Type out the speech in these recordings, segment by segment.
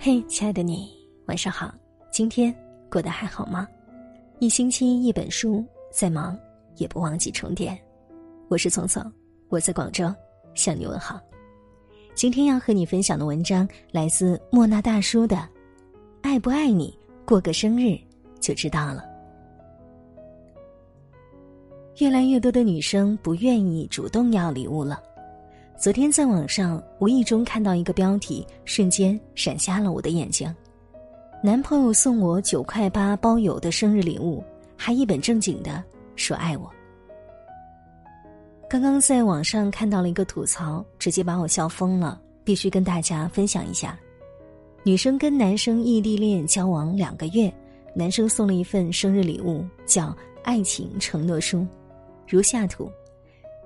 嘿，亲爱的你，晚上好。今天过得还好吗？一星期一本书，再忙也不忘记充电。我是聪聪，我在广州向你问好。今天要和你分享的文章来自莫那大叔的《爱不爱你，过个生日就知道了》。越来越多的女生不愿意主动要礼物了。昨天在网上无意中看到一个标题，瞬间闪瞎了我的眼睛。男朋友送我九块八包邮的生日礼物，还一本正经的说爱我。刚刚在网上看到了一个吐槽，直接把我笑疯了，必须跟大家分享一下。女生跟男生异地恋交往两个月，男生送了一份生日礼物，叫爱情承诺书，如下图。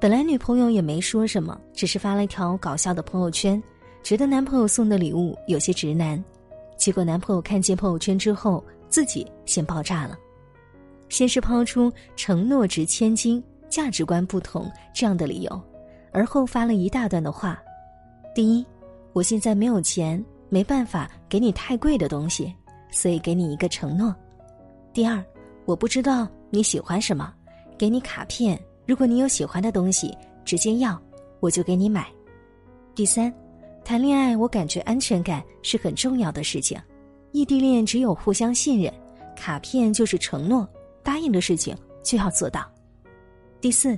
本来女朋友也没说什么，只是发了一条搞笑的朋友圈，觉得男朋友送的礼物有些直男。结果男朋友看见朋友圈之后，自己先爆炸了。先是抛出承诺值千金、价值观不同这样的理由，而后发了一大段的话：第一，我现在没有钱，没办法给你太贵的东西，所以给你一个承诺；第二，我不知道你喜欢什么，给你卡片。如果你有喜欢的东西，直接要，我就给你买。第三，谈恋爱我感觉安全感是很重要的事情，异地恋只有互相信任，卡片就是承诺，答应的事情就要做到。第四，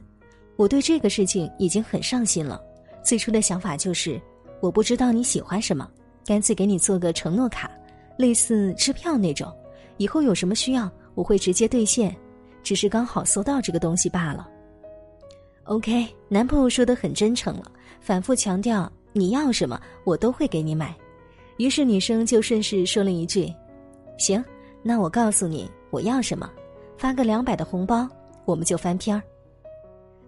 我对这个事情已经很上心了，最初的想法就是我不知道你喜欢什么，干脆给你做个承诺卡，类似支票那种，以后有什么需要我会直接兑现，只是刚好搜到这个东西罢了。OK，男朋友说的很真诚了，反复强调你要什么我都会给你买。于是女生就顺势说了一句：“行，那我告诉你我要什么，发个两百的红包，我们就翻篇儿。”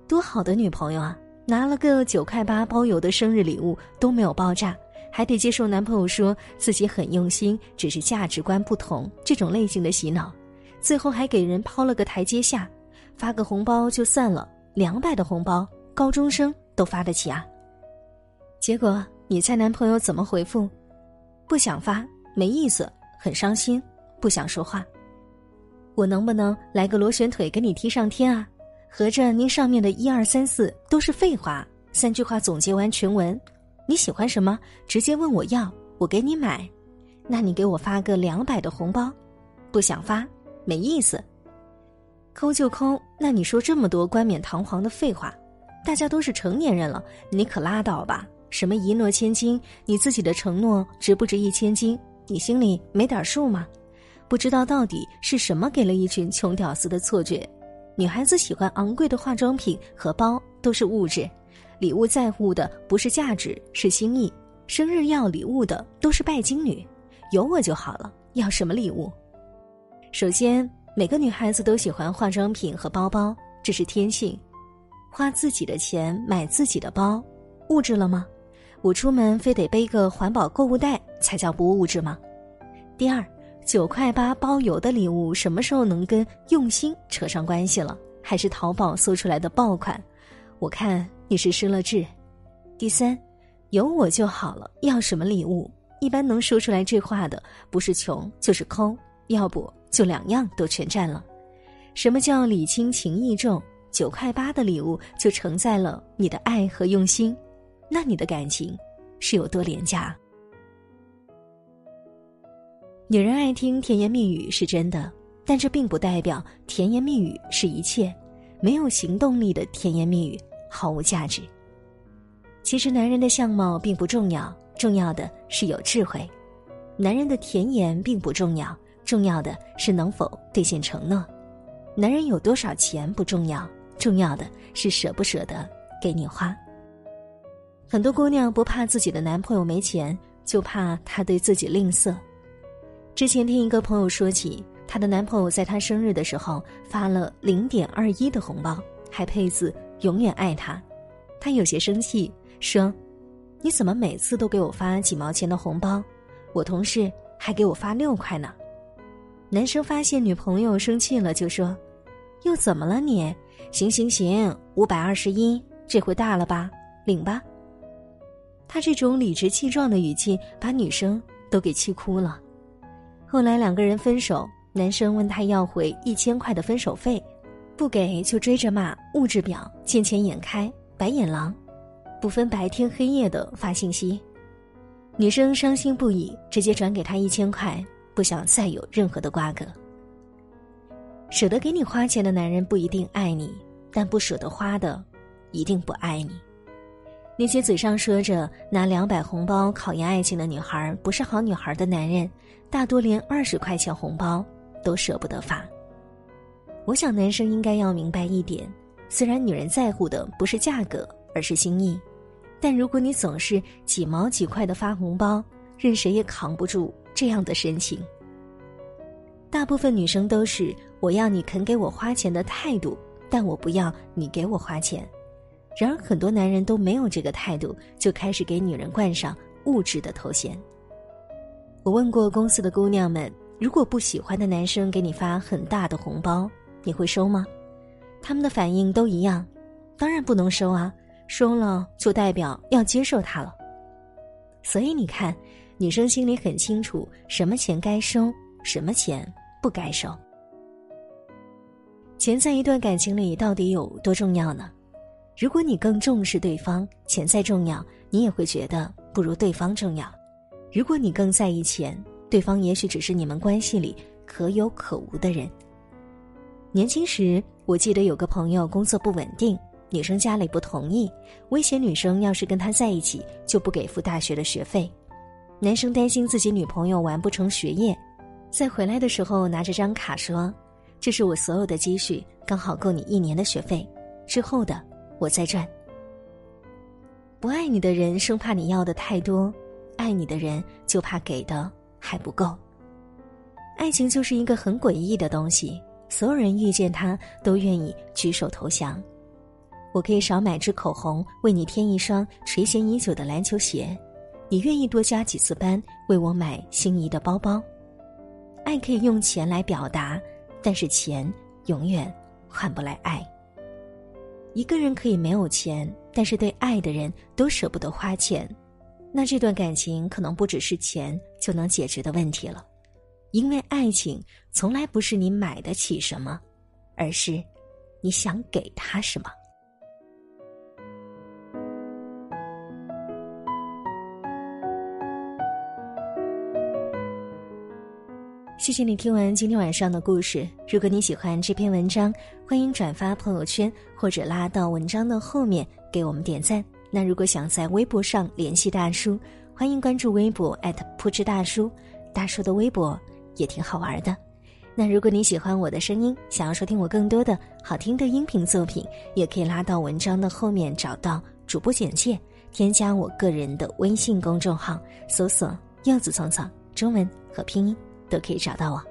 多好的女朋友啊！拿了个九块八包邮的生日礼物都没有爆炸，还得接受男朋友说自己很用心，只是价值观不同这种类型的洗脑，最后还给人抛了个台阶下，发个红包就算了。两百的红包，高中生都发得起啊！结果你猜男朋友怎么回复？不想发，没意思，很伤心，不想说话。我能不能来个螺旋腿给你踢上天啊？合着您上面的一二三四都是废话。三句话总结完全文，你喜欢什么？直接问我要，我给你买。那你给我发个两百的红包，不想发，没意思。抠就抠，那你说这么多冠冕堂皇的废话，大家都是成年人了，你可拉倒吧！什么一诺千金，你自己的承诺值不值一千金？你心里没点数吗？不知道到底是什么给了一群穷屌丝的错觉？女孩子喜欢昂贵的化妆品和包都是物质，礼物在乎的不是价值，是心意。生日要礼物的都是拜金女，有我就好了，要什么礼物？首先。每个女孩子都喜欢化妆品和包包，这是天性。花自己的钱买自己的包，物质了吗？我出门非得背个环保购物袋才叫不物质吗？第二，九块八包邮的礼物什么时候能跟用心扯上关系了？还是淘宝搜出来的爆款？我看你是失了智。第三，有我就好了，要什么礼物？一般能说出来这话的，不是穷就是抠，要不。就两样都全占了，什么叫礼轻情意重？九块八的礼物就承载了你的爱和用心，那你的感情是有多廉价？女人爱听甜言蜜语是真的，但这并不代表甜言蜜语是一切。没有行动力的甜言蜜语毫无价值。其实男人的相貌并不重要，重要的是有智慧。男人的甜言并不重要。重要的是能否兑现承诺，男人有多少钱不重要，重要的是舍不舍得给你花。很多姑娘不怕自己的男朋友没钱，就怕他对自己吝啬。之前听一个朋友说起，她的男朋友在她生日的时候发了零点二一的红包，还配字“永远爱她”，她有些生气，说：“你怎么每次都给我发几毛钱的红包？我同事还给我发六块呢。”男生发现女朋友生气了，就说：“又怎么了你？行行行，五百二十一，这回大了吧？领吧。”他这种理直气壮的语气，把女生都给气哭了。后来两个人分手，男生问他要回一千块的分手费，不给就追着骂，物质婊，见钱眼开，白眼狼，不分白天黑夜的发信息。女生伤心不已，直接转给他一千块，不想再有任何的瓜葛。舍得给你花钱的男人不一定爱你，但不舍得花的，一定不爱你。那些嘴上说着拿两百红包考验爱情的女孩不是好女孩的男人，大多连二十块钱红包都舍不得发。我想男生应该要明白一点：虽然女人在乎的不是价格，而是心意，但如果你总是几毛几块的发红包，任谁也扛不住这样的深情。大部分女生都是我要你肯给我花钱的态度，但我不要你给我花钱。然而，很多男人都没有这个态度，就开始给女人冠上物质的头衔。我问过公司的姑娘们，如果不喜欢的男生给你发很大的红包，你会收吗？他们的反应都一样，当然不能收啊！收了就代表要接受他了。所以你看，女生心里很清楚，什么钱该收，什么钱不该收。钱在一段感情里到底有多重要呢？如果你更重视对方，钱再重要，你也会觉得不如对方重要。如果你更在意钱，对方也许只是你们关系里可有可无的人。年轻时，我记得有个朋友工作不稳定，女生家里不同意，威胁女生要是跟他在一起就不给付大学的学费。男生担心自己女朋友完不成学业，在回来的时候拿着张卡说：“这是我所有的积蓄，刚好够你一年的学费，之后的。”我再赚。不爱你的人生怕你要的太多，爱你的人就怕给的还不够。爱情就是一个很诡异的东西，所有人遇见他都愿意举手投降。我可以少买支口红，为你添一双垂涎已久的篮球鞋；你愿意多加几次班，为我买心仪的包包。爱可以用钱来表达，但是钱永远换不来爱。一个人可以没有钱，但是对爱的人都舍不得花钱，那这段感情可能不只是钱就能解决的问题了，因为爱情从来不是你买得起什么，而是你想给他什么。谢谢你听完今天晚上的故事。如果你喜欢这篇文章，欢迎转发朋友圈或者拉到文章的后面给我们点赞。那如果想在微博上联系大叔，欢迎关注微博扑哧大叔，大叔的微博也挺好玩的。那如果你喜欢我的声音，想要收听我更多的好听的音频作品，也可以拉到文章的后面找到主播简介，添加我个人的微信公众号，搜索“柚子聪聪”中文和拼音。都可以找到我，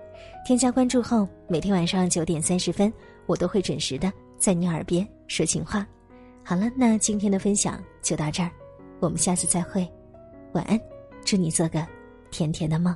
添加关注后，每天晚上九点三十分，我都会准时的在你耳边说情话。好了，那今天的分享就到这儿，我们下次再会，晚安，祝你做个甜甜的梦。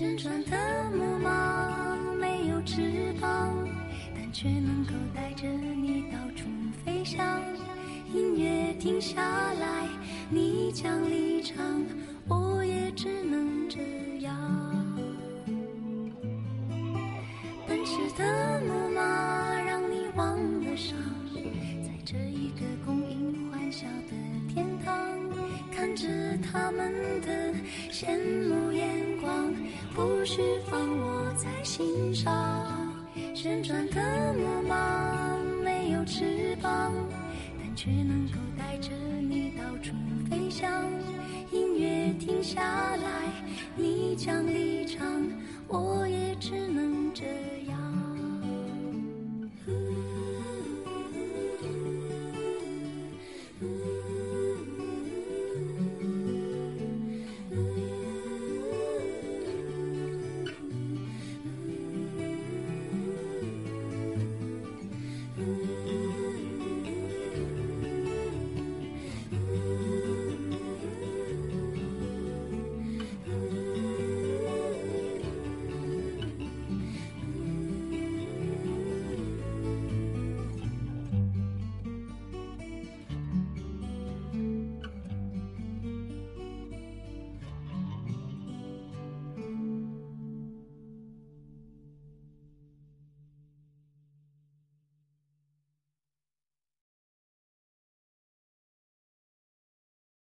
旋转的木马没有翅膀。但却能够带着你到处飞翔。音乐停下来，你将离场，我也只能这样。奔驰的木马让你忘了伤，在这一个供应欢笑的天堂，看着他们的羡慕，不需放我在心上。旋转的木马没有翅膀，但却能够带着你到处飞翔。音乐停下来，你将离场，我也只能这样。